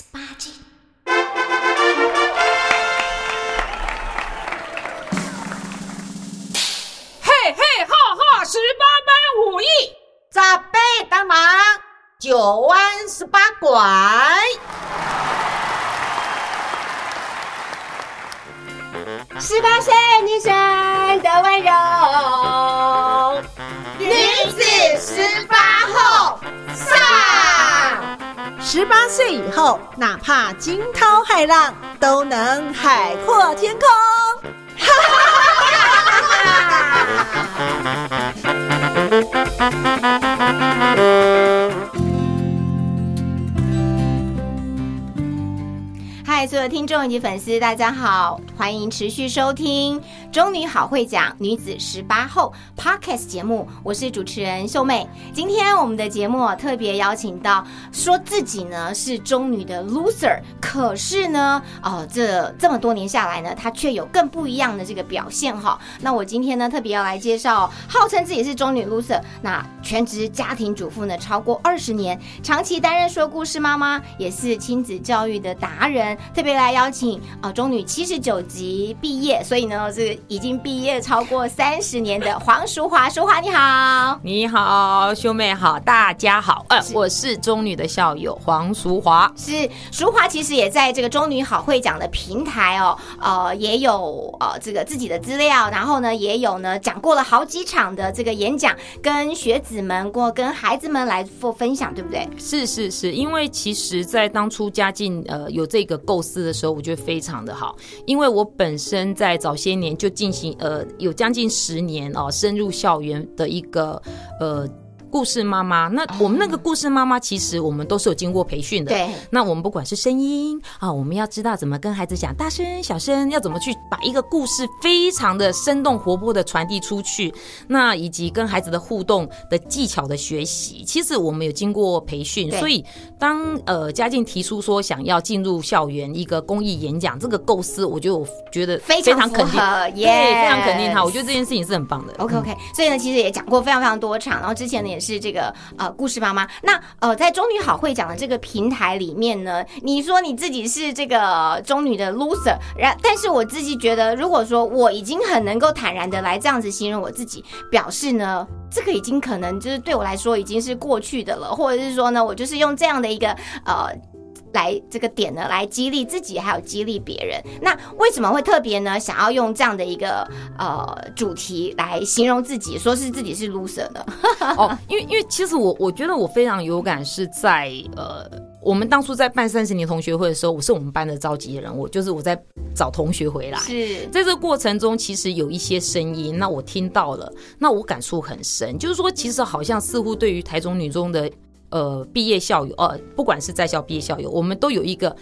十八禁。嘿嘿哈哈，十八般武艺，杂贝当忙，九弯十八拐。十八岁女生的温柔，女子十八后上。十八岁以后，哪怕惊涛骇浪，都能海阔天空。嗨，所有听众以及粉丝，大家好，欢迎持续收听《中女好会讲女子十八后》Podcast 节目，我是主持人秀妹。今天我们的节目特别邀请到说自己呢是中女的 loser，可是呢，哦，这这么多年下来呢，她却有更不一样的这个表现哈。那我今天呢特别要来介绍，号称自己是中女 loser，那全职家庭主妇呢超过二十年，长期担任说故事妈妈，也是亲子教育的达人。特别来邀请啊，中女七十九级毕业，所以呢是已经毕业超过三十年的黄淑华，淑华你好，你好，兄妹好，大家好，呃，我是中女的校友黄淑华，是淑华，其实也在这个中女好会讲的平台哦，呃，也有呃这个自己的资料，然后呢也有呢讲过了好几场的这个演讲，跟学子们过跟孩子们来做分享，对不对？是是是，因为其实，在当初家境呃有这个构思的时候，我觉得非常的好，因为我本身在早些年就进行呃有将近十年哦深入校园的一个呃。故事妈妈，那我们那个故事妈妈，其实我们都是有经过培训的。对，那我们不管是声音啊，我们要知道怎么跟孩子讲，大声、小声，要怎么去把一个故事非常的生动活泼的传递出去，那以及跟孩子的互动的技巧的学习，其实我们有经过培训。所以当呃嘉靖提出说想要进入校园一个公益演讲这个构思，我就觉得非常肯定，对，非常肯定他。我觉得这件事情是很棒的。OK OK，所以呢，其实也讲过非常非常多场，然后之前呢也。是这个呃故事妈妈，那呃在中女好会讲的这个平台里面呢，你说你自己是这个中女的 loser，然但是我自己觉得，如果说我已经很能够坦然的来这样子形容我自己，表示呢，这个已经可能就是对我来说已经是过去的了，或者是说呢，我就是用这样的一个呃。来这个点呢，来激励自己，还有激励别人。那为什么会特别呢？想要用这样的一个呃主题来形容自己，说是自己是 loser 呢？哦，因为因为其实我我觉得我非常有感，是在呃我们当初在办三十年同学会的时候，我是我们班的召集人，我就是我在找同学回来。是在这个过程中，其实有一些声音，那我听到了，那我感触很深，就是说，其实好像似乎对于台中女中的。呃，毕业校友，呃，不管是在校毕业校友，我们都有一个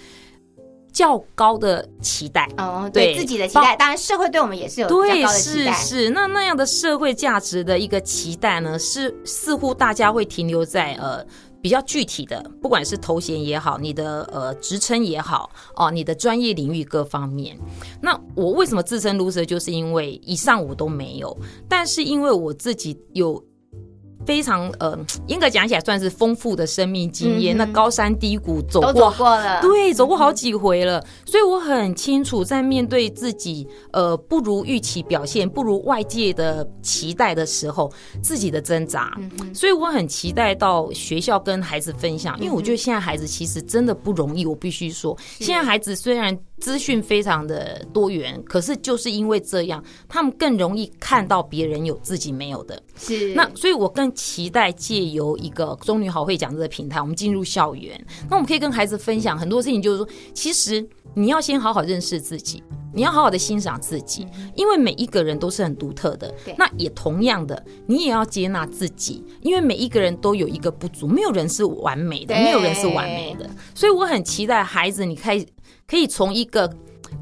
较高的期待。哦，对自己的期待，当然社会对我们也是有对是是，那那样的社会价值的一个期待呢，是似乎大家会停留在呃比较具体的，不管是头衔也好，你的呃职称也好，哦，你的专业领域各方面。那我为什么自称 loser，就是因为以上我都没有，但是因为我自己有。非常呃，严格讲起来算是丰富的生命经验。那高山低谷走过，走过了，对，走过好几回了。所以我很清楚，在面对自己呃不如预期表现、不如外界的期待的时候，自己的挣扎。所以我很期待到学校跟孩子分享，因为我觉得现在孩子其实真的不容易。我必须说，现在孩子虽然。资讯非常的多元，可是就是因为这样，他们更容易看到别人有自己没有的。是那，所以我更期待借由一个中女好会讲这个平台，我们进入校园，那我们可以跟孩子分享很多事情，就是说，其实你要先好好认识自己，你要好好的欣赏自己，因为每一个人都是很独特的。那也同样的，你也要接纳自己，因为每一个人都有一个不足，没有人是完美的，没有人是完美的。所以我很期待孩子，你开。可以从一个，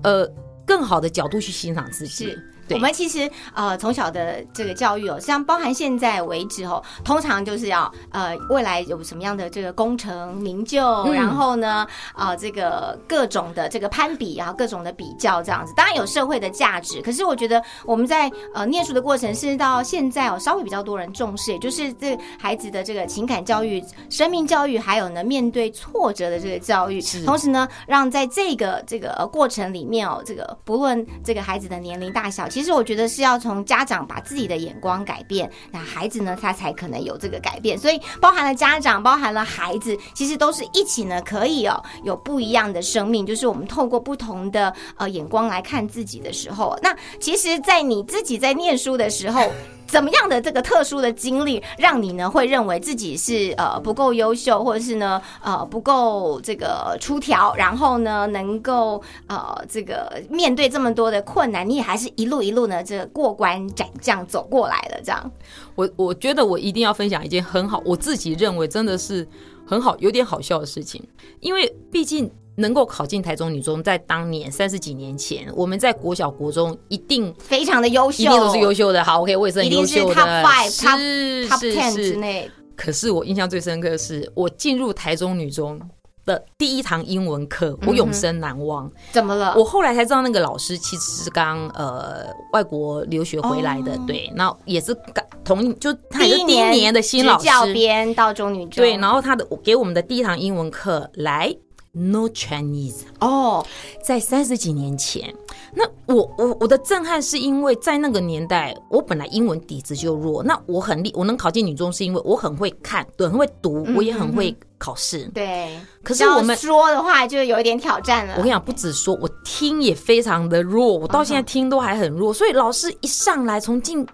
呃，更好的角度去欣赏自己。我们其实呃从小的这个教育哦，像包含现在为止哦，通常就是要呃未来有什么样的这个功成名就，嗯。然后呢呃这个各种的这个攀比然后，各种的比较这样子，当然有社会的价值，可是我觉得我们在呃念书的过程甚至到现在哦稍微比较多人重视，也就是这孩子的这个情感教育、生命教育，还有呢面对挫折的这个教育，是。同时呢让在这个这个呃过程里面哦，这个不论这个孩子的年龄大小，其实我觉得是要从家长把自己的眼光改变，那孩子呢他才可能有这个改变。所以包含了家长，包含了孩子，其实都是一起呢可以哦有不一样的生命，就是我们透过不同的呃眼光来看自己的时候，那其实，在你自己在念书的时候。怎么样的这个特殊的经历，让你呢会认为自己是呃不够优秀，或者是呢呃不够这个出挑，然后呢能够呃这个面对这么多的困难，你也还是一路一路呢这个过关斩将走过来了，这样。我我觉得我一定要分享一件很好，我自己认为真的是很好，有点好笑的事情，因为毕竟。能够考进台中女中，在当年三十几年前，我们在国小、国中一定非常的优秀，一定都是优秀的。好，OK，我也是很优秀的 top five、是 top top 是 ten 是之内。可是我印象最深刻的是，我进入台中女中的第一堂英文课，我永生难忘。怎么了？我后来才知道，那个老师其实是刚呃外国留学回来的，哦对，那也是刚同就他也是第一年的新老师，教编到中女中，对，然后他的给我们的第一堂英文课来 No Chinese，哦，在三十几年前，那我我我的震撼是因为在那个年代，我本来英文底子就弱，那我很厉，我能考进女中是因为我很会看，对，很会读，我也很会考试。对。可是我们说的话就有一点挑战了。我跟你讲，不止说，我听也非常的弱，我到现在听都还很弱，所以老师一上来从进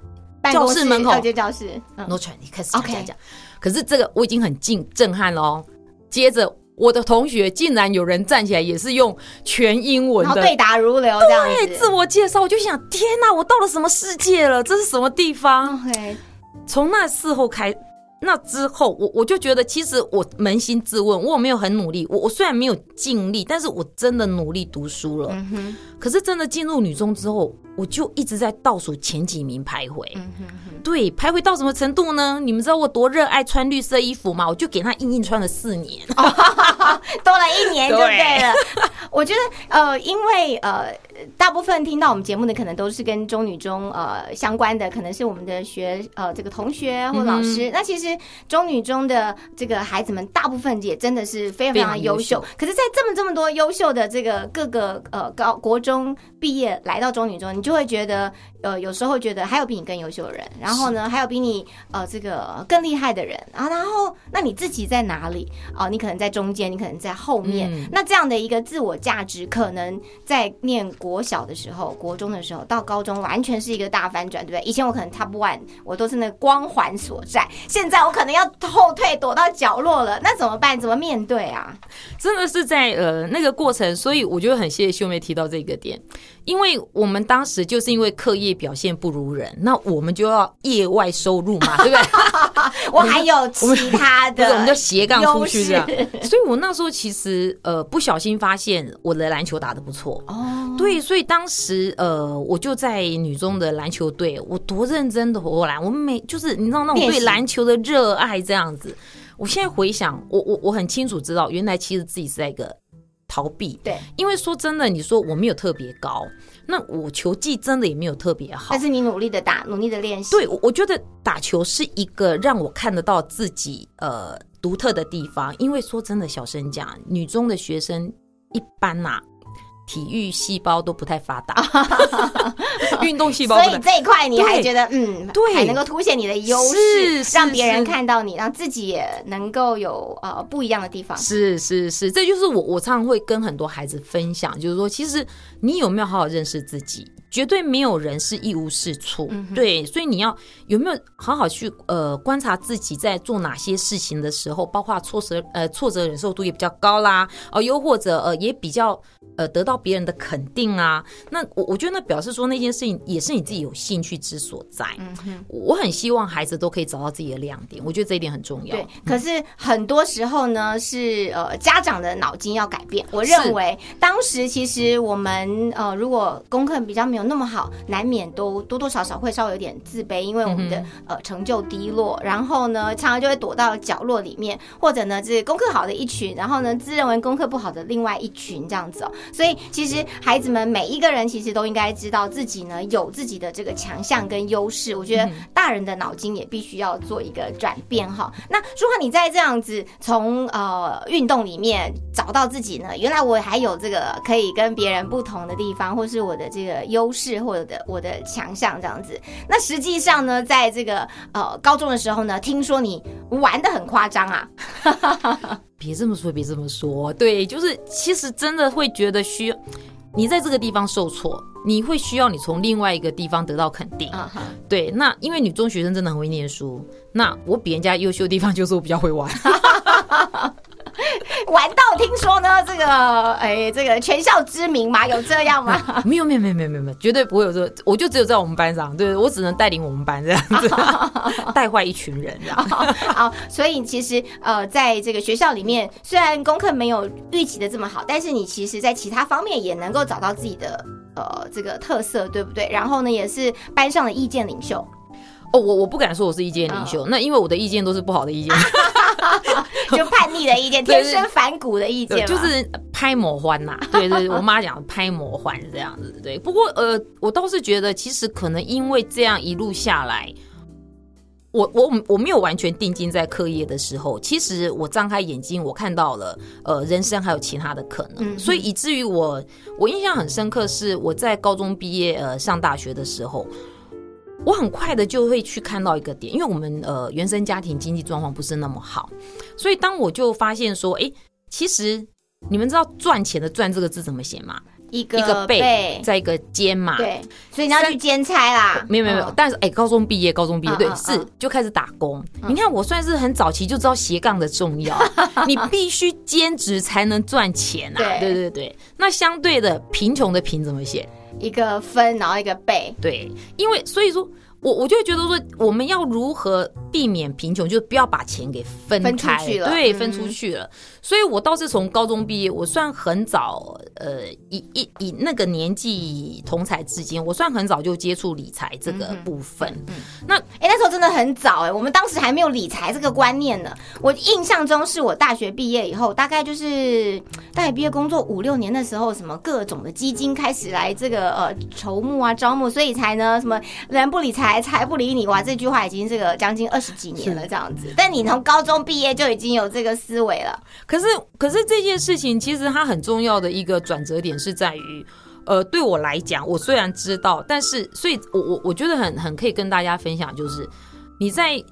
教室门口二阶教室，嗯 No Chinese 开始讲 OK 讲讲，可是这个我已经很震震撼了哦。接着我的同学竟然有人站起来，也是用全英文的对答如流这样对自。我介绍，我就想，天哪，我到了什么世界了？这是什么地方从那事后开，那之后，我我就觉得，其实我扪心自问，我有没有很努力？我我虽然没有尽力，但是我真的努力读书了。可是真的进入女中之后，我就一直在倒数前几名徘徊。嗯哼哼，对，徘徊到什么程度呢？你们知道我多热爱穿绿色衣服吗？我就给他硬硬穿了四年。多了一年就对了。我觉得呃，因为呃，大部分听到我们节目的可能都是跟中女中呃相关的，可能是我们的学呃这个同学或老师。那其实中女中的这个孩子们，大部分也真的是非常。非常优秀可是，在这么这么多优秀的这个各个呃高国中中毕业来到中女中，你就会觉得呃有时候觉得还有比你更优秀的人，然后呢还有比你呃这个更厉害的人啊，然后那你自己在哪里？哦、你可能在中间，你可能在后面。嗯那这样的一个自我价值，可能在念国小的时候、国中的时候，到高中完全是一个大翻转，对不对？以前我可能 top one，我都是那个光环所在，现在我可能要后退，躲到角落了，那怎么办？怎么面对啊？真的是在呃那个过程，所以我觉得很谢谢秀妹提到这个点，因为我们当时就是因为课业表现不如人，那我们就要业外收入嘛，对不对？我还有其他就是的，我们就斜杠出去这样。所以我那时候其实呃不小心发现我的篮球打得不错。哦，对，所以当时呃，我就在女中的篮球队，我多认真的投篮，我每就是你知道那种对篮球的热爱这样子。我现在回想，我我我很清楚知道，原来其实自己是在一个逃避。对，因为说真的，你说我没有特别高，那我球技真的也没有特别好但。是你努力的打，努力的练习，对，我我觉得打球是一个让我看得到自己呃独特的地方。因为说真的，小声讲，女中的学生一般呐、体育细胞都不太发达，运动细胞所以。这一块你还觉得嗯，对还能够凸显你的优势，让别人看到你，让自己也能够有呃不一样的地方。是是是，这就是我我常常会跟很多孩子分享，就是说，其实你有没有好好认识自己？绝对没有人是一无是处，嗯对，所以你要有没有好好去呃观察自己在做哪些事情的时候，包括挫折呃挫折忍受度也比较高啦，哦、又或者呃也比较呃得到别人的肯定啊，那我我觉得那表示说那件事情也是你自己有兴趣之所在。嗯哼，我很希望孩子都可以找到自己的亮点，我觉得这一点很重要。对。可是很多时候呢，是呃家长的脑筋要改变。我认为当时其实我们呃如果功课比较没有有那么好，难免都多多少少会稍微有点自卑，因为我们的、呃成就低落，然后呢，常常就会躲到角落里面，或者呢，这功课好的一群，然后呢，自认为功课不好的另外一群这样子哦。所以其实孩子们每一个人其实都应该知道自己呢有自己的这个强项跟优势。我觉得大人的脑筋也必须要做一个转变哈。那如果你在这样子从呃运动里面找到自己呢，原来我还有这个可以跟别人不同的地方，或是我的这个优势或者的我的强项这样子。那实际上呢，在这个呃高中的时候呢，听说你玩的很夸张啊，别这么说，别这么说。对，就是其实真的会觉得需要你在这个地方受挫，你会需要你从另外一个地方得到肯定。对，那因为女中学生真的很会念书，那我比人家优秀的地方就是我比较会玩。玩到听说呢，这个哎，这个全校知名嘛，有这样吗？没有没有没有没有没有，绝对不会有这个，我就只有在我们班上，对我只能带领我们班这样子，带坏一群人这样。好，所以其实呃，在这个学校里面，虽然功课没有预期的这么好，但是你其实在其他方面也能够找到自己的呃这个特色，对不对？然后呢，也是班上的意见领袖，哦，我我不敢说我是意见领袖，那因为我的意见都是不好的意见，就叛逆的意见，天生反骨的意见，就是拍魔欢呐。对 对，我妈讲拍魔欢这样子。对，不过呃，我倒是觉得，其实可能因为这样一路下来。我我我没有完全定睛在课业的时候，其实我张开眼睛，我看到了呃人生还有其他的可能，嗯所以以至于我我印象很深刻是我在高中毕业呃上大学的时候，我很快的就会去看到一个点，因为我们呃原生家庭经济状况不是那么好，所以当我就发现说，哎，其实你们知道赚钱的赚这个字怎么写吗？一个一个背，再一个肩嘛，对，所以你要去兼差啦，没有没有没有，嗯但是哎、高中毕业，高中毕业，对，是嗯就开始打工。你看，我算是很早期就知道斜杠的重要，你必须兼职才能赚钱啊！对对对对。那相对的，贫穷的贫怎么写？一个分，然后一个背，对，因为所以说。我我就会觉得说，我们要如何避免贫穷，就是不要把钱给分分出开，去了对，嗯分出去了。所以我倒是从高中毕业，我算很早，呃，以以以那个年纪同才之间，我算很早就接触理财这个部分。嗯那哎、那时候真的很早哎、我们当时还没有理财这个观念呢。我印象中是我大学毕业以后，大概就是大学毕业工作五六年的时候，什么各种的基金开始来这个呃筹募啊招募，所以才呢什么人不理财财不理你。哇，这句话已经这个将近二十几年了这样子。但你从高中毕业就已经有这个思维了，可是，可是这件事情其实它很重要的一个转折点是在于，呃，对我来讲，我虽然知道，但是，所以我我我觉得很很可以跟大家分享，就是你在，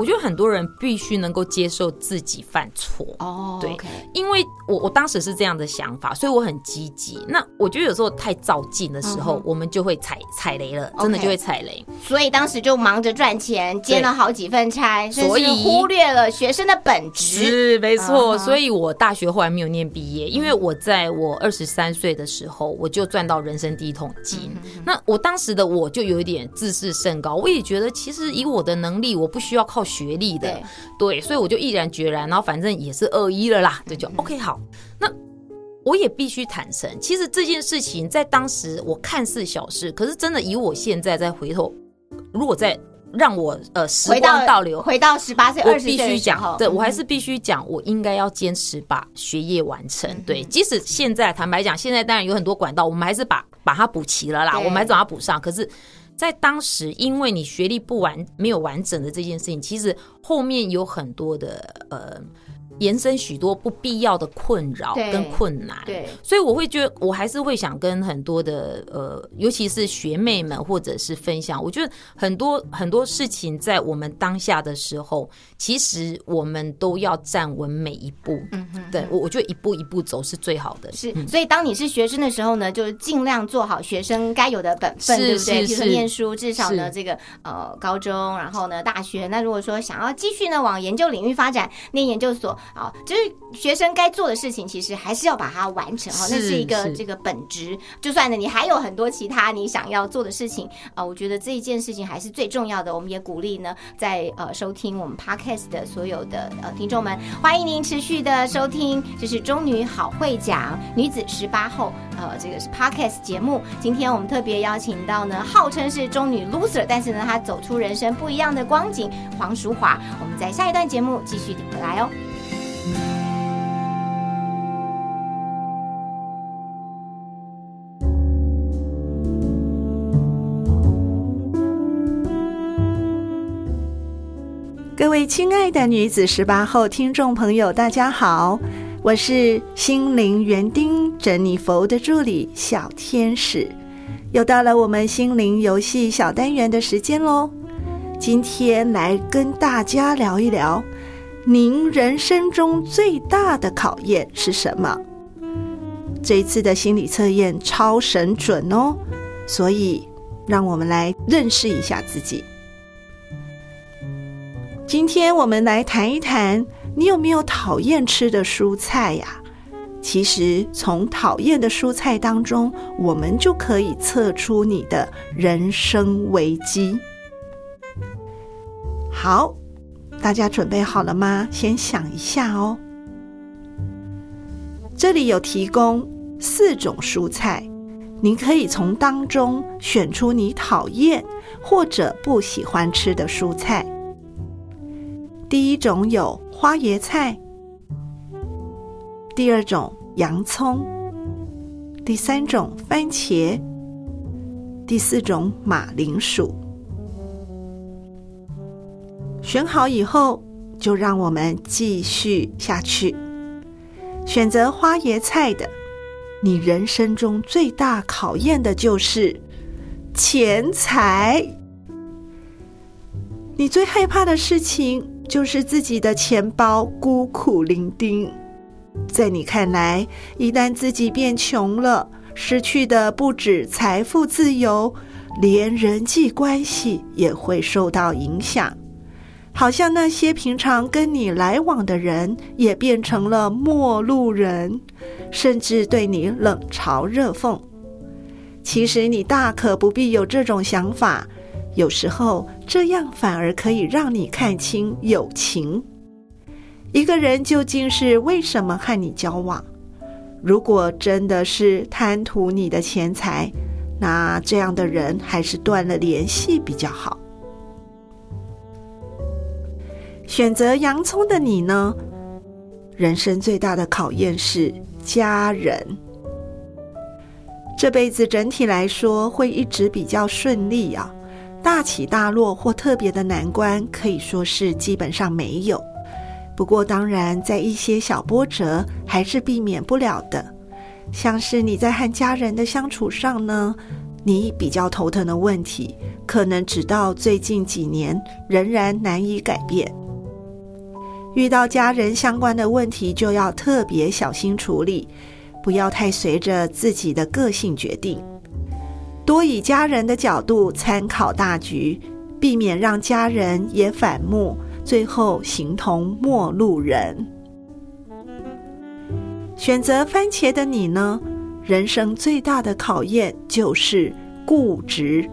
我觉得很多人必须能够接受自己犯错。哦对因为我我当时是这样的想法，所以我很积极。那我觉得有时候太照进的时候，我们就会踩踩雷了，真的就会踩雷。所以当时就忙着赚钱，兼了好几份差，所以忽略了学生的本质。是没错，所以我大学后来没有念毕业，因为我在我二十三岁的时候，我就赚到人生第一桶金。嗯那我当时的我就有一点自视甚高，我也觉得其实以我的能力，我不需要靠学历的，对对，所以我就毅然决然，然后反正也是二一了啦，对，就 OK 好。那我也必须坦诚，其实这件事情在当时我看似小事，可是真的以我现在再回头，如果再让我呃时光倒流，回到十八岁、我二十岁必须讲，对我还嗯是必须讲，我应该要坚持把学业完成。嗯对，即使现在坦白讲，现在当然有很多管道，我们还是把把它补齐了啦，我们还是把它补上。可是，在当时，因为你学历不完、没有完整的这件事情，其实后面有很多的呃。延伸许多不必要的困扰跟困难，对所以我会觉得，我还是会想跟很多的呃，尤其是学妹们或者是分享。我觉得很多很多事情在我们当下的时候，其实我们都要站稳每一步。嗯哼，对我，我觉得一步一步走是最好的。是，所以当你是学生的时候呢，就尽量做好学生该有的本分，是对不对？是比如说是念书，至少呢，这个呃高中，然后呢大学。那如果说想要继续呢往研究领域发展，念研究所，啊，就是学生该做的事情，其实还是要把它完成哈，那是是一个这个本职。就算呢，你还有很多其他你想要做的事情，啊，我觉得这一件事情还是最重要的。我们也鼓励呢，在呃收听我们 podcast 的所有的呃听众们，欢迎您持续的收听，这是中女好会讲女子十八后，呃，这个是 podcast 节目。今天我们特别邀请到呢，号称是中女 loser，但是呢，她走出人生不一样的光景，黄淑华。我们在下一段节目继续回来哦。各位亲爱的女子十八后听众朋友，大家好，我是心灵园丁珍妮佛的助理小天使，又到了我们心灵游戏小单元的时间喽。今天来跟大家聊一聊，您人生中最大的考验是什么？这一次的心理测验超神准哦，所以让我们来认识一下自己。今天我们来谈一谈，你有没有讨厌吃的蔬菜呀？其实从讨厌的蔬菜当中，我们就可以测出你的人生危机。好，大家准备好了吗？先想一下哦。这里有提供四种蔬菜，您可以从当中选出你讨厌或者不喜欢吃的蔬菜。第一种有花椰菜，第二种洋葱，第三种番茄，第四种马铃薯。选好以后，就让我们继续下去。选择花椰菜的，你人生中最大考验的就是钱财。你最害怕的事情就是自己的钱包孤苦伶仃。在你看来，一旦自己变穷了，失去的不止财富自由，连人际关系也会受到影响。好像那些平常跟你来往的人，也变成了陌路人，甚至对你冷嘲热讽。其实你大可不必有这种想法。有时候这样反而可以让你看清友情。一个人究竟是为什么和你交往？如果真的是贪图你的钱财，那这样的人还是断了联系比较好。选择洋葱的你呢？人生最大的考验是家人。这辈子整体来说会一直比较顺利啊。大起大落或特别的难关，可以说是基本上没有。不过，当然在一些小波折还是避免不了的。像是你在和家人的相处上呢，你比较头疼的问题，可能直到最近几年仍然难以改变。遇到家人相关的问题，就要特别小心处理，不要太随着自己的个性决定。多以家人的角度参考大局，避免让家人也反目，最后形同陌路人。选择番茄的你呢？人生最大的考验就是固执。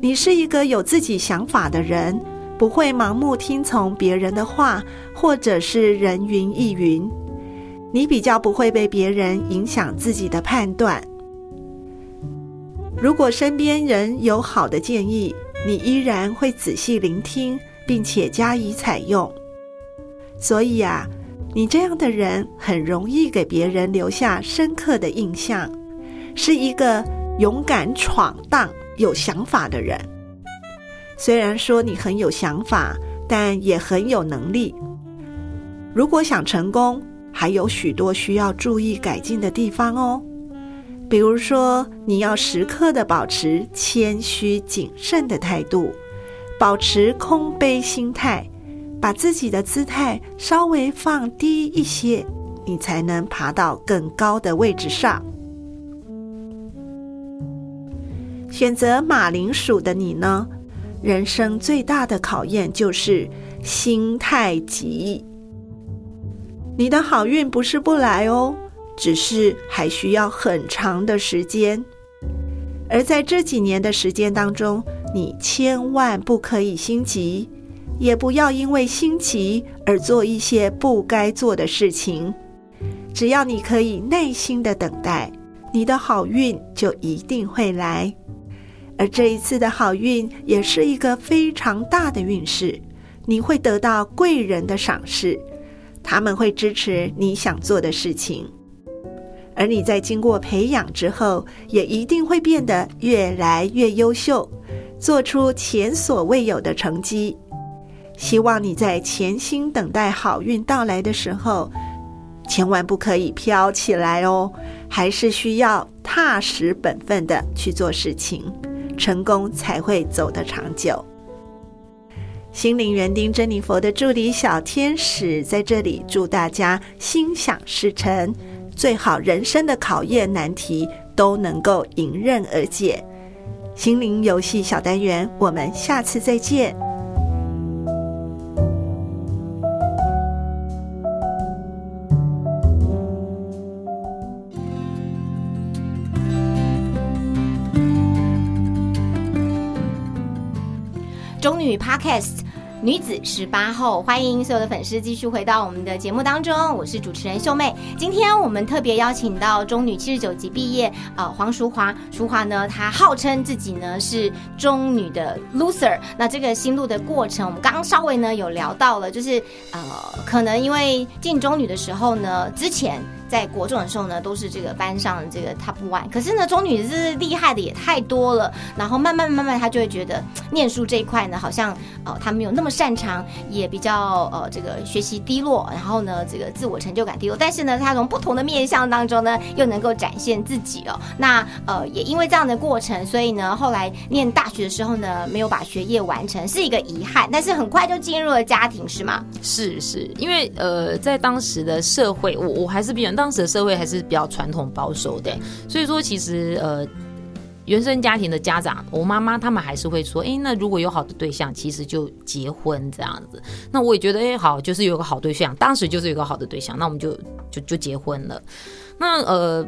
你是一个有自己想法的人，不会盲目听从别人的话，或者是人云亦云。你比较不会被别人影响自己的判断。如果身边人有好的建议，你依然会仔细聆听，并且加以采用。所以啊，你这样的人很容易给别人留下深刻的印象，是一个勇敢闯荡、有想法的人。虽然说你很有想法，但也很有能力。如果想成功，还有许多需要注意改进的地方哦。比如说，你要时刻的保持谦虚谨慎的态度，保持空杯心态，把自己的姿态稍微放低一些，你才能爬到更高的位置上。选择马铃薯的你呢？人生最大的考验就是心太急。你的好运不是不来哦，只是还需要很长的时间。而在这几年的时间当中，你千万不可以心急，也不要因为心急而做一些不该做的事情。只要你可以耐心的等待，你的好运就一定会来。而这一次的好运也是一个非常大的运势，你会得到贵人的赏识，他们会支持你想做的事情。而你在经过培养之后，也一定会变得越来越优秀，做出前所未有的成绩。希望你在潜心等待好运到来的时候，千万不可以飘起来哦，还是需要踏实本分的去做事情，成功才会走得长久。心灵园丁珍妮佛的助理小天使在这里祝大家心想事成。最好人生的考验难题都能够迎刃而解。心灵游戏小单元，我们下次再见。Podcast。女子十八后，欢迎所有的粉丝继续回到我们的节目当中，我是主持人秀妹。今天我们特别邀请到中女七十九级毕业，呃，黄淑华。淑华呢，她号称自己呢是中女的 loser。那这个心路的过程，我们刚刚稍微呢有聊到了，就是呃，可能因为进中女的时候呢，之前。在国中的时候呢，都是这个班上这个 top one。可是呢，中女是厉害的也太多了。然后慢慢慢慢，她就会觉得念书这一块呢，好像呃，她没有那么擅长，也比较呃，这个学习低落。然后呢，这个自我成就感低落。但是呢，她从不同的面相当中呢，又能够展现自己哦。那呃，也因为这样的过程，所以呢，后来念大学的时候呢，没有把学业完成，是一个遗憾。但是很快就进入了家庭，是吗？是是，因为呃，在当时的社会，我我还是比较。当时的社会还是比较传统保守的，所以说其实呃，原生家庭的家长，我妈妈他们还是会说，哎，那如果有好的对象，其实就结婚这样子。那我也觉得，哎，好，就是有个好对象，当时就是有个好的对象，那我们就就就结婚了。那呃。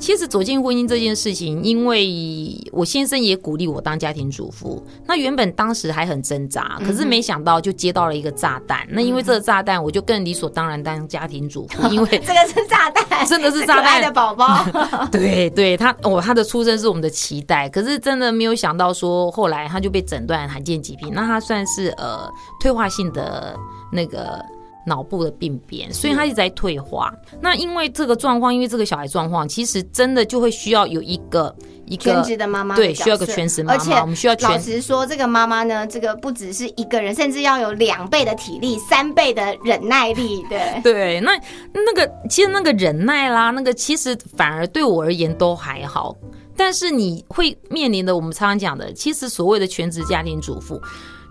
其实走进婚姻这件事情，因为我先生也鼓励我当家庭主妇。那原本当时还很挣扎，可是没想到就接到了一个炸弹。那因为这个炸弹，我就更理所当然当家庭主妇。因为这个是炸弹，真的是炸弹的宝宝。对对，他哦，他的出生是我们的期待，可是真的没有想到说后来他就被诊断罕见疾病。那他算是呃退化性的那个。脑部的病变，所以他一直在退化。那因为这个状况，因为这个小孩状况，其实真的就会需要有一个一个全职的妈妈，对，需要个全职妈妈。而且我们需要老实说，这个妈妈呢，这个不只是一个人，甚至要有两倍的体力，三倍的忍耐力。对 对，那那个其实那个忍耐啦，那个其实反而对我而言都还好。但是你会面临的，我们常常讲的，其实所谓的全职家庭主妇，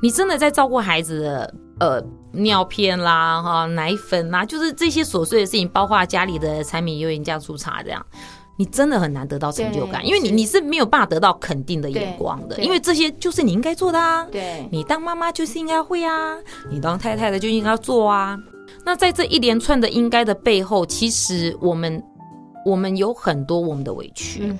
你真的在照顾孩子的呃。尿片啦，哈，奶粉啦，就是这些琐碎的事情，包括家里的柴米油盐酱醋茶，这样，你真的很难得到成就感，因为你你是没有办法得到肯定的眼光的，因为这些就是你应该做的啊，对，你当妈妈就是应该会啊，你当太太的就应该做啊。那在这一连串的应该的背后，其实我们我们有很多我们的委屈，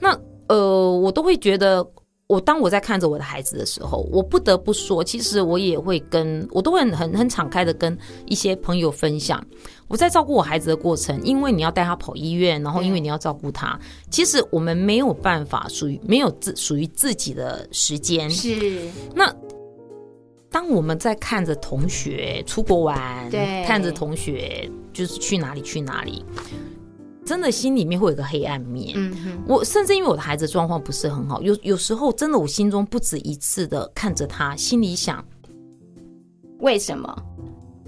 那呃，我都会觉得。我当我在看着我的孩子的时候，我不得不说，其实我也会跟我都会很很敞开的跟一些朋友分享，我在照顾我孩子的过程，因为你要带他跑医院，然后因为你要照顾他，其实我们没有办法属于没有自属于自己的时间。是那当我们在看着同学出国玩，对，看着同学就是去哪里去哪里。真的心里面会有个黑暗面，嗯，我甚至因为我的孩子状况不是很好，有有时候真的我心中不止一次的看着他，心里想，为什么？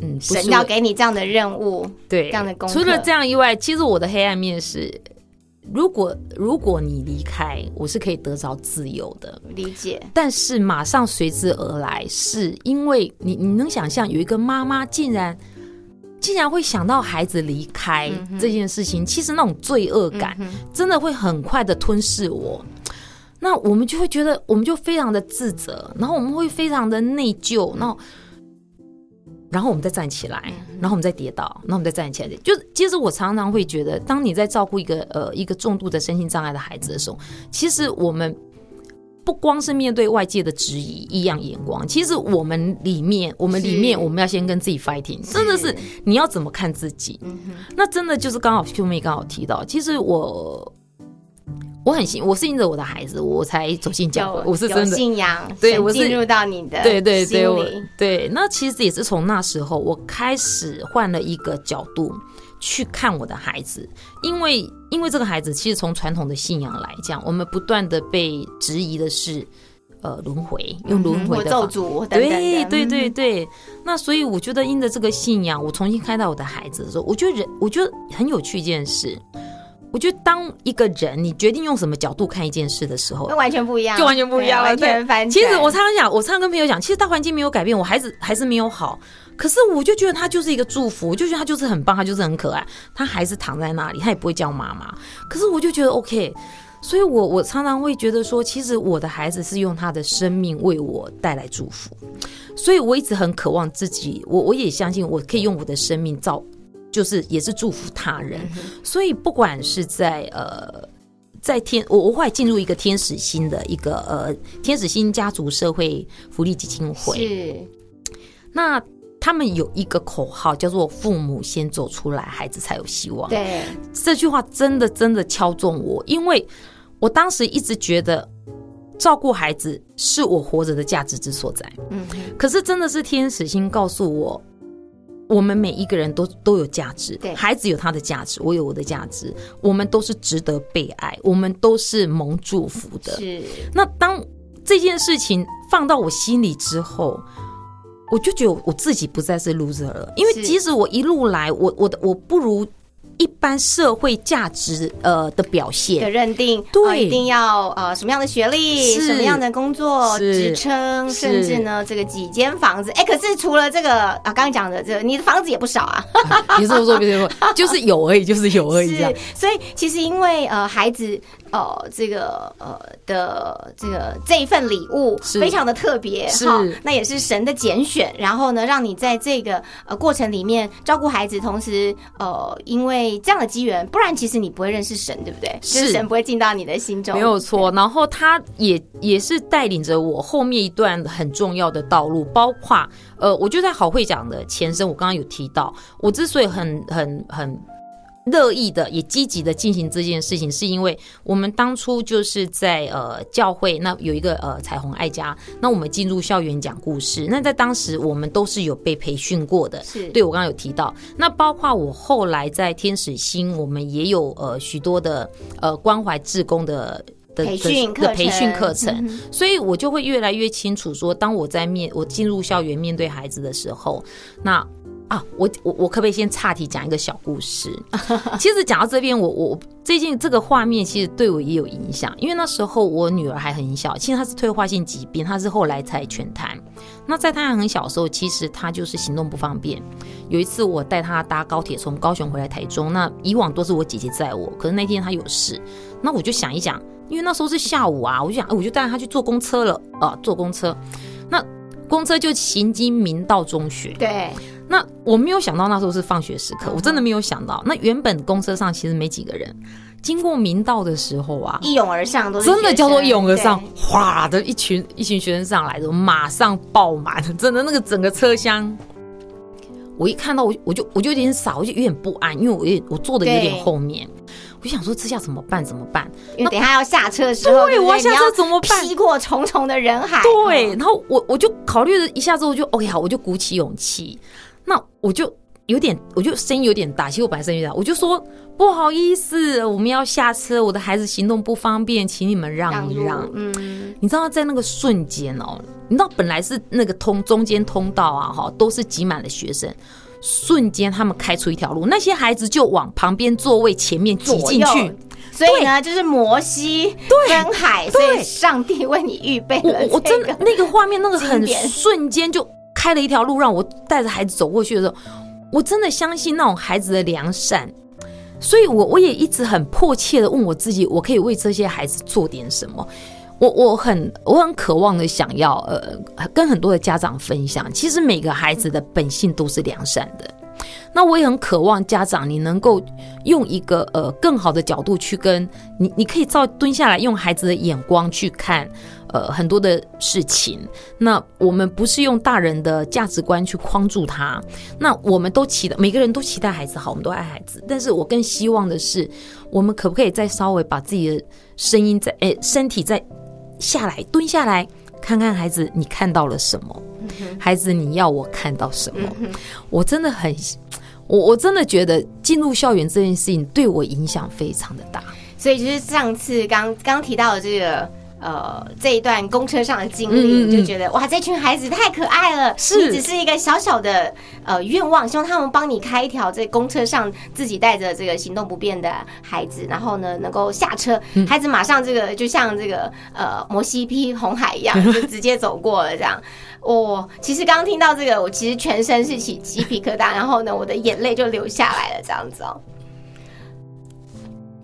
嗯，神要给你这样的任务，对，这样的工作。除了这样以外，其实我的黑暗面是，如果如果你离开，我是可以得着自由的，理解。但是马上随之而来，是因为你你能想象有一个妈妈竟然。竟然会想到孩子离开这件事情，其实那种罪恶感真的会很快的吞噬我。那我们就会觉得，我们就非常的自责，然后我们会非常的内疚。然后然后我们再站起来，然后我们再跌倒，然后我们再站起来。就是，其实我常常会觉得，当你在照顾一个呃一个重度的身心障碍的孩子的时候，其实我们不光是面对外界的质疑、异样眼光，其实我们里面，我们里面，我们要先跟自己 fighting，真的是你要怎么看自己？那真的就是刚好秀妹刚好提到，其实我。我很信，我是因着我的孩子，我才走进教会。我是真的，信仰，对我进入到你的对对对，我心里对。那其实也是从那时候，我开始换了一个角度去看我的孩子，因为因为这个孩子其实从传统的信仰来讲，我们不断的被质疑的是，呃，轮回，用轮回的方诅等等的对对对嗯对，那所以我觉得因着这个信仰，我重新看到我的孩子的时候，我觉得人，我觉得很有趣一件事。我觉得当一个人你决定用什么角度看一件事的时候那，完全不一样，就完全不一样了。对完全对翻转。其实我常常讲，我常常跟朋友讲，其实大环境没有改变，我孩子还是没有好。可是我就觉得他就是一个祝福，我就觉得他就是很棒，他就是很可爱，他还是躺在那里，他也不会叫妈妈。可是我就觉得 OK，所以我我常常会觉得说，其实我的孩子是用他的生命为我带来祝福，所以我一直很渴望自己，我我也相信我可以用我的生命造，就是也是祝福他人。所以不管是在呃。在天，我我后来进入一个天使星的一个呃天使星家族社会福利基金会，是那他们有一个口号叫做“父母先走出来，孩子才有希望”。对，这句话真的真的敲中我，因为我当时一直觉得照顾孩子是我活着的价值之所在。嗯，可是真的是天使星告诉我，我们每一个人都都有价值，对。孩子有他的价值，我有我的价值，我们都是值得被爱，我们都是蒙祝福的。是。那当这件事情放到我心里之后，我就觉得我自己不再是 loser 了，因为即使我一路来，我我的我不如一般社会价值呃的表现的现，认定，对呃一定要呃什么样的学历，是什么样的工作职称，甚至呢这个几间房子。哎，可是除了这个啊，刚刚讲的这个，你的房子也不少啊。别这么说，别这么说，就是有而已，就是有而已 是。，所以其实因为呃孩子呃这个呃的这个这一份礼物非常的特别是哈，那也是神的拣选，然后呢让你在这个呃过程里面照顾孩子，同时呃因为这样的机缘，不然其实你不会认识神，对不对？就是是神不会进到你的心中，没有错，然后他也也是带领着我后面一段很重要的道路，包括呃，我就在好会讲的前身，我刚刚有提到，我之所以很很很。乐意的也积极的进行这件事情，是因为我们当初就是在呃教会那有一个呃彩虹爱家，那我们进入校园讲故事，那在当时我们都是有被培训过的，是。对我刚刚有提到，那包括我后来在天使星，我们也有呃许多的呃关怀志工的。的培训课程。的培训课程，嗯所以我就会越来越清楚说，当我在面我进入校园面对孩子的时候，那啊，我我我可不可以先岔题讲一个小故事？其实讲到这边，我我最近这个画面其实对我也有影响，因为那时候我女儿还很小，其实她是退化性疾病，她是后来才全瘫。那在她还很小的时候，其实她就是行动不方便。有一次我带她搭高铁从高雄回来台中，那以往都是我姐姐载我，可是那天她有事，那我就想一想，因为那时候是下午啊，我就想，我就带她去坐公车了啊，坐公车，那公车就行经明道中学，对，那我没有想到那时候是放学时刻，嗯我真的没有想到。那原本公车上其实没几个人，经过明道的时候啊，一涌而上都是真的叫做一涌而上对，哗的一群一群学生上来的，马上爆满，真的那个整个车厢。我一看到我我就我就有点傻，我就有点不安，因为我有点我坐的有对点后面，我就想说这下怎么办？怎么办？因为等一下要下车的时候，对我要下车怎么办劈过重重的人海，对，嗯然后我我就考虑了一下之后就，OK 好，我就鼓起勇气，那我就有点，我就声音有点大，其实我本来声音有点大，我就说不好意思，我们要下车，我的孩子行动不方便，请你们让一让。嗯，你知道在那个瞬间哦，你知道本来是那个通中间通道啊，哈，都是挤满了学生。瞬间，他们开出一条路，那些孩子就往旁边座位前面挤进去。所以呢，就是摩西分海，所以上帝为你预备我我真的那个画面，那个很瞬间就开了一条路，让我带着孩子走过去的时候，我真的相信那种孩子的良善，所以我我也一直很迫切的问我自己，我可以为这些孩子做点什么。我我很我很渴望的想要呃跟很多的家长分享，其实每个孩子的本性都是良善的。那我也很渴望家长你能够用一个呃更好的角度去跟你，你可以照蹲下来，用孩子的眼光去看呃很多的事情。那我们不是用大人的价值观去框住他。那我们都期待每个人都期待孩子好，我们都爱孩子。但是我更希望的是，我们可不可以再稍微把自己的声音在诶身体再下来蹲下来，看看孩子你看到了什么？孩子你要我看到什么？我真的很。我我真的觉得进入校园这件事情对我影响非常的大，所以就是上次刚刚提到的这个呃这一段公车上的经历，就觉得哇，这群孩子太可爱了。是，只是一个小小的呃愿望，希望他们帮你开一条在公车上自己带着这个行动不便的孩子，然后呢能够下车，孩子马上这个就像这个呃摩西劈红海一样，就直接走过了这样。哦，其实刚刚听到这个，我其实全身是起鸡皮疙瘩，然后呢，我的眼泪就流下来了，这样子哦。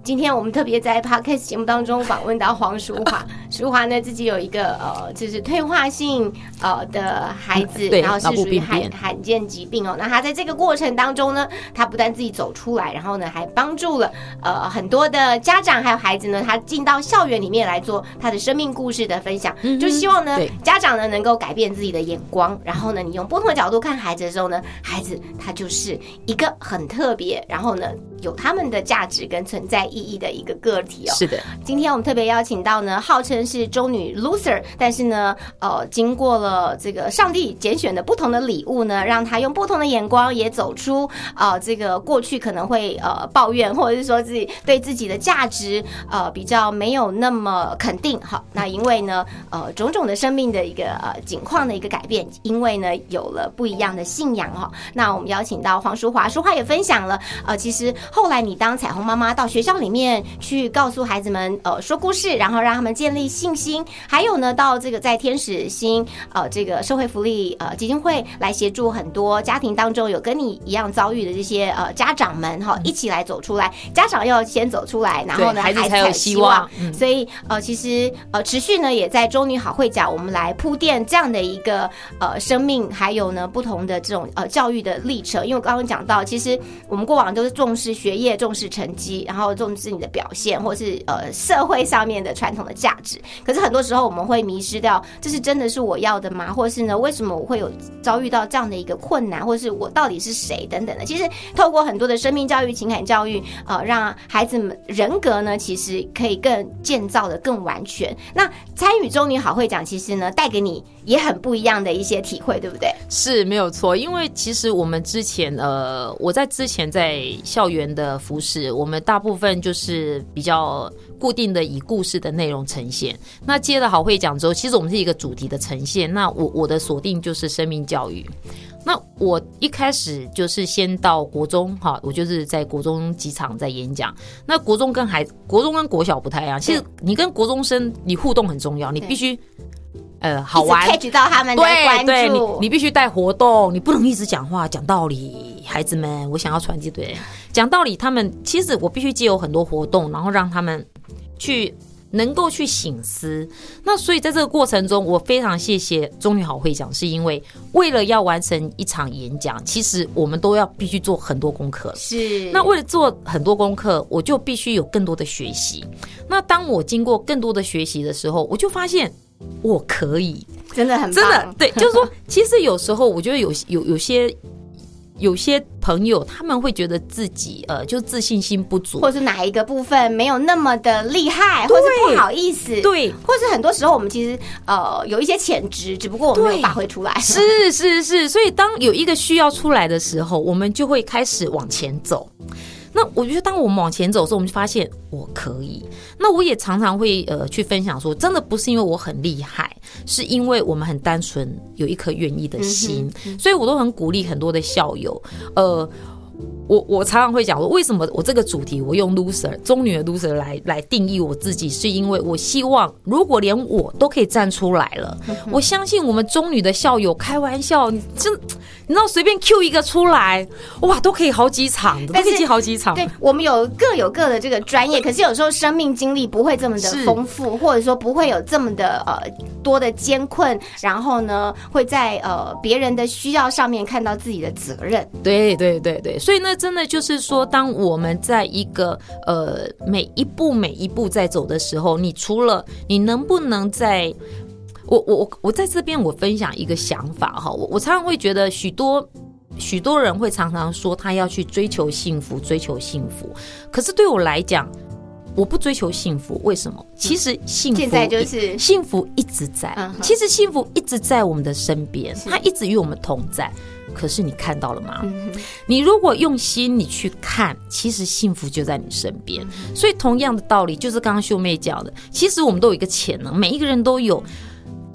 今天我们特别在 podcast 节目当中访问到黄淑华，淑华呢自己有一个呃，就是退化性呃的孩子，然后是属于罕罕见疾病哦。那他在这个过程当中呢，他不但自己走出来，然后呢还帮助了呃很多的家长还有孩子呢，他进到校园里面来做他的生命故事的分享，就希望呢家长呢能够改变自己的眼光，然后呢你用不同的角度看孩子的时候呢，孩子他就是一个很特别，然后呢。有他们的价值跟存在意义的一个个体哦。是的，今天我们特别邀请到呢，号称是中女 loser，但是呢，呃，经过了这个上帝拣选的不同的礼物呢，让她用不同的眼光也走出啊，这个过去可能会呃抱怨，或者是说自己对自己的价值呃比较没有那么肯定。好，那因为呢，呃，种种的生命的一个呃景况的一个改变，因为呢有了不一样的信仰哈。那我们邀请到黄淑华，淑华也分享了，呃，其实。后来你当彩虹妈妈到学校里面去告诉孩子们，呃，说故事，然后让他们建立信心。还有呢，到这个在天使星，呃，这个社会福利呃基金会来协助很多家庭当中有跟你一样遭遇的这些呃家长们哈，一起来走出来。家长要先走出来，然后呢，孩子才有希望。所以呃，其实呃，持续呢也在中女好会讲，我们来铺垫这样的一个呃生命，还有呢不同的这种呃教育的历程。因为我刚刚讲到，其实我们过往都是重视。学业重视成绩，然后重是你的表现，或是呃社会上面的传统的价值。可是很多时候我们会迷失掉，这是真的是我要的吗？或是呢，为什么我会有遭遇到这样的一个困难？或是我到底是谁等等的？其实透过很多的生命教育、情感教育，呃，让孩子们人格呢，其实可以更建造的更完全。那参与中女好会讲，其实呢，带给你也很不一样的一些体会，对不对？是没有错，因为其实我们之前呃，我在之前在校园。的服饰，我们大部分就是比较固定的以故事的内容呈现。那接了好会讲之后，其实我们是一个主题的呈现。那我我的锁定就是生命教育。那我一开始就是先到国中哈，我就是在国中几场在演讲。那国中跟孩子国中跟国小不太一样，其实你跟国中生你互动很重要，你必须。呃，好玩，catch 到他们的关注。你你必须带活动，你不能一直讲话讲道理。孩子们，我想要传递对讲道理。他们其实我必须借有很多活动，然后让他们去能够去醒思。那所以在这个过程中，我非常谢谢中女好会讲，是因为为了要完成一场演讲，其实我们都要必须做很多功课。是。那为了做很多功课，我就必须有更多的学习。那当我经过更多的学习的时候，我就发现。我可以，真的很真的对，就是说，其实有时候我觉得有有有些有些朋友他们会觉得自己呃，就自信心不足，或者是哪一个部分没有那么的厉害，或是不好意思，对，或是很多时候我们其实呃有一些潜质，只不过我们没有发挥出来。是是是，所以当有一个需要出来的时候，我们就会开始往前走。那我觉得，当我们往前走的时候，我们就发现我可以。那我也常常会呃去分享说，真的不是因为我很厉害，是因为我们很单纯，有一颗愿意的心。所以我都很鼓励很多的校友，呃，我我常常会讲说，为什么我这个主题我用 loser 中女的 loser 来来定义我自己，是因为我希望，如果连我都可以站出来了，我相信我们中女的校友开玩笑，你真你知道随便 Q 一个出来，哇，都可以好几场，都可以记好几场。对我们有各有各的这个专业，可是有时候生命经历不会这么的丰富，或者说不会有这么的呃多的艰困，然后呢会在呃别人的需要上面看到自己的责任。对对对对，所以呢。真的就是说，当我们在一个呃每一步每一步在走的时候，你除了你能不能在，我我我我在这边我分享一个想法哈，我我常常会觉得许多许多人会常常说他要去追求幸福，追求幸福，可是对我来讲，我不追求幸福，为什么？其实幸福现在就是幸福一直在，其实幸福一直在我们的身边，它一直与我们同在。可是你看到了吗？你如果用心，你去看，其实幸福就在你身边。所以同样的道理，就是刚刚秀妹讲的，其实我们都有一个潜能，每一个人都有。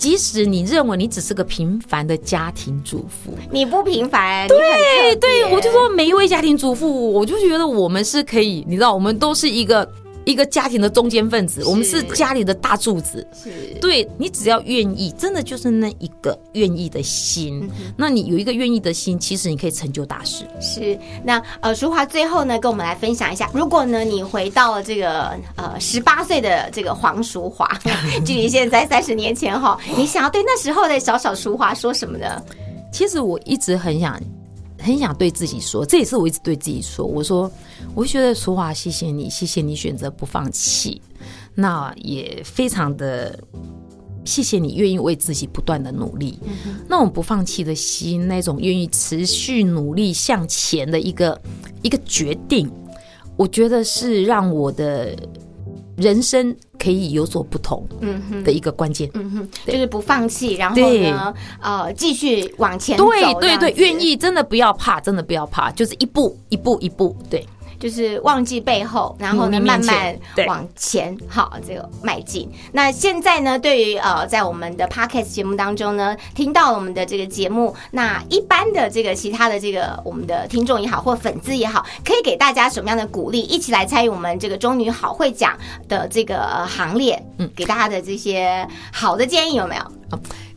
即使你认为你只是个平凡的家庭主妇，你不平凡。对对，我就说每一位家庭主妇，我就觉得我们是可以，你知道，我们都是一个。一个家庭的中间分子，我们是家里的大柱子。是，对你只要愿意，真的就是那一个愿意的心。那你有一个愿意的心，其实你可以成就大事。是，那呃，淑华最后呢，跟我们来分享一下，如果呢你回到了这个呃十八岁的这个黄淑华，距离现在三十年前哈，你想要对那时候的小小淑华说什么呢？其实我一直很想。很想对自己说，这也是我一直对自己说。我说，我觉得淑华，谢谢你，谢谢你选择不放弃，那也非常的谢谢你愿意为自己不断的努力，那种不放弃的心，那种愿意持续努力向前的一个一个决定，我觉得是让我的。人生可以有所不同，嗯哼，的一个关键，嗯哼，就是不放弃，然后呢，呃，继续往前走，对对对，愿意，真的不要怕，真的不要怕，就是一步一步一步，对。就是忘记背后，然后呢，慢慢往前，好，这个迈进。那现在呢，对于呃，在我们的 podcast 节目当中呢，听到我们的这个节目，那一般的这个其他的这个我们的听众也好，或粉丝也好，可以给大家什么样的鼓励，一起来参与我们这个中女好会讲的这个行列？嗯，给大家的这些好的建议有没有？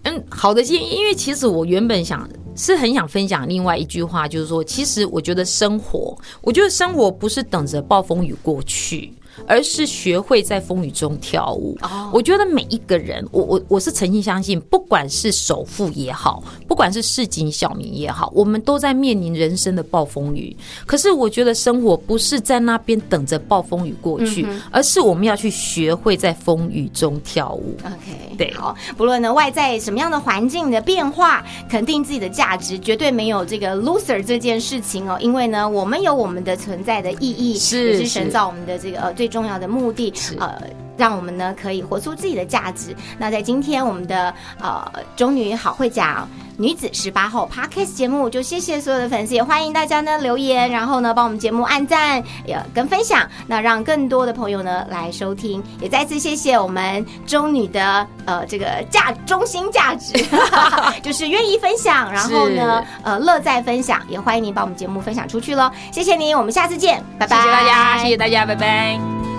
嗯，好的建议，因为其实我原本想。是很想分享另外一句话，就是说，其实我觉得生活，我觉得生活不是等着暴风雨过去。而是学会在风雨中跳舞。我觉得每一个人，我我我是诚心相信，不管是首富也好，不管是市井小民也好，我们都在面临人生的暴风雨。可是我觉得生活不是在那边等着暴风雨过去，而是我们要去学会在风雨中跳舞。OK，对，好，不论呢外在什么样的环境的变化，肯定自己的价值，绝对没有这个 loser 这件事情哦。因为呢，我们有我们的存在的意义，是也是神造我们的这个呃最。最重要的目的，呃，让我们呢可以活出自己的价值。那在今天我们的呃中女好会讲女子十八号 Podcast 节目，就谢谢所有的粉丝，也欢迎大家呢留言，然后呢帮我们节目按赞，也跟分享，那让更多的朋友呢来收听。也再次谢谢我们中女的呃这个价中心价值，就是愿意分享，然后呢呃乐在分享，也欢迎您把我们节目分享出去喽。谢谢您，我们下次见，拜拜。谢谢大家，谢谢大家，拜拜。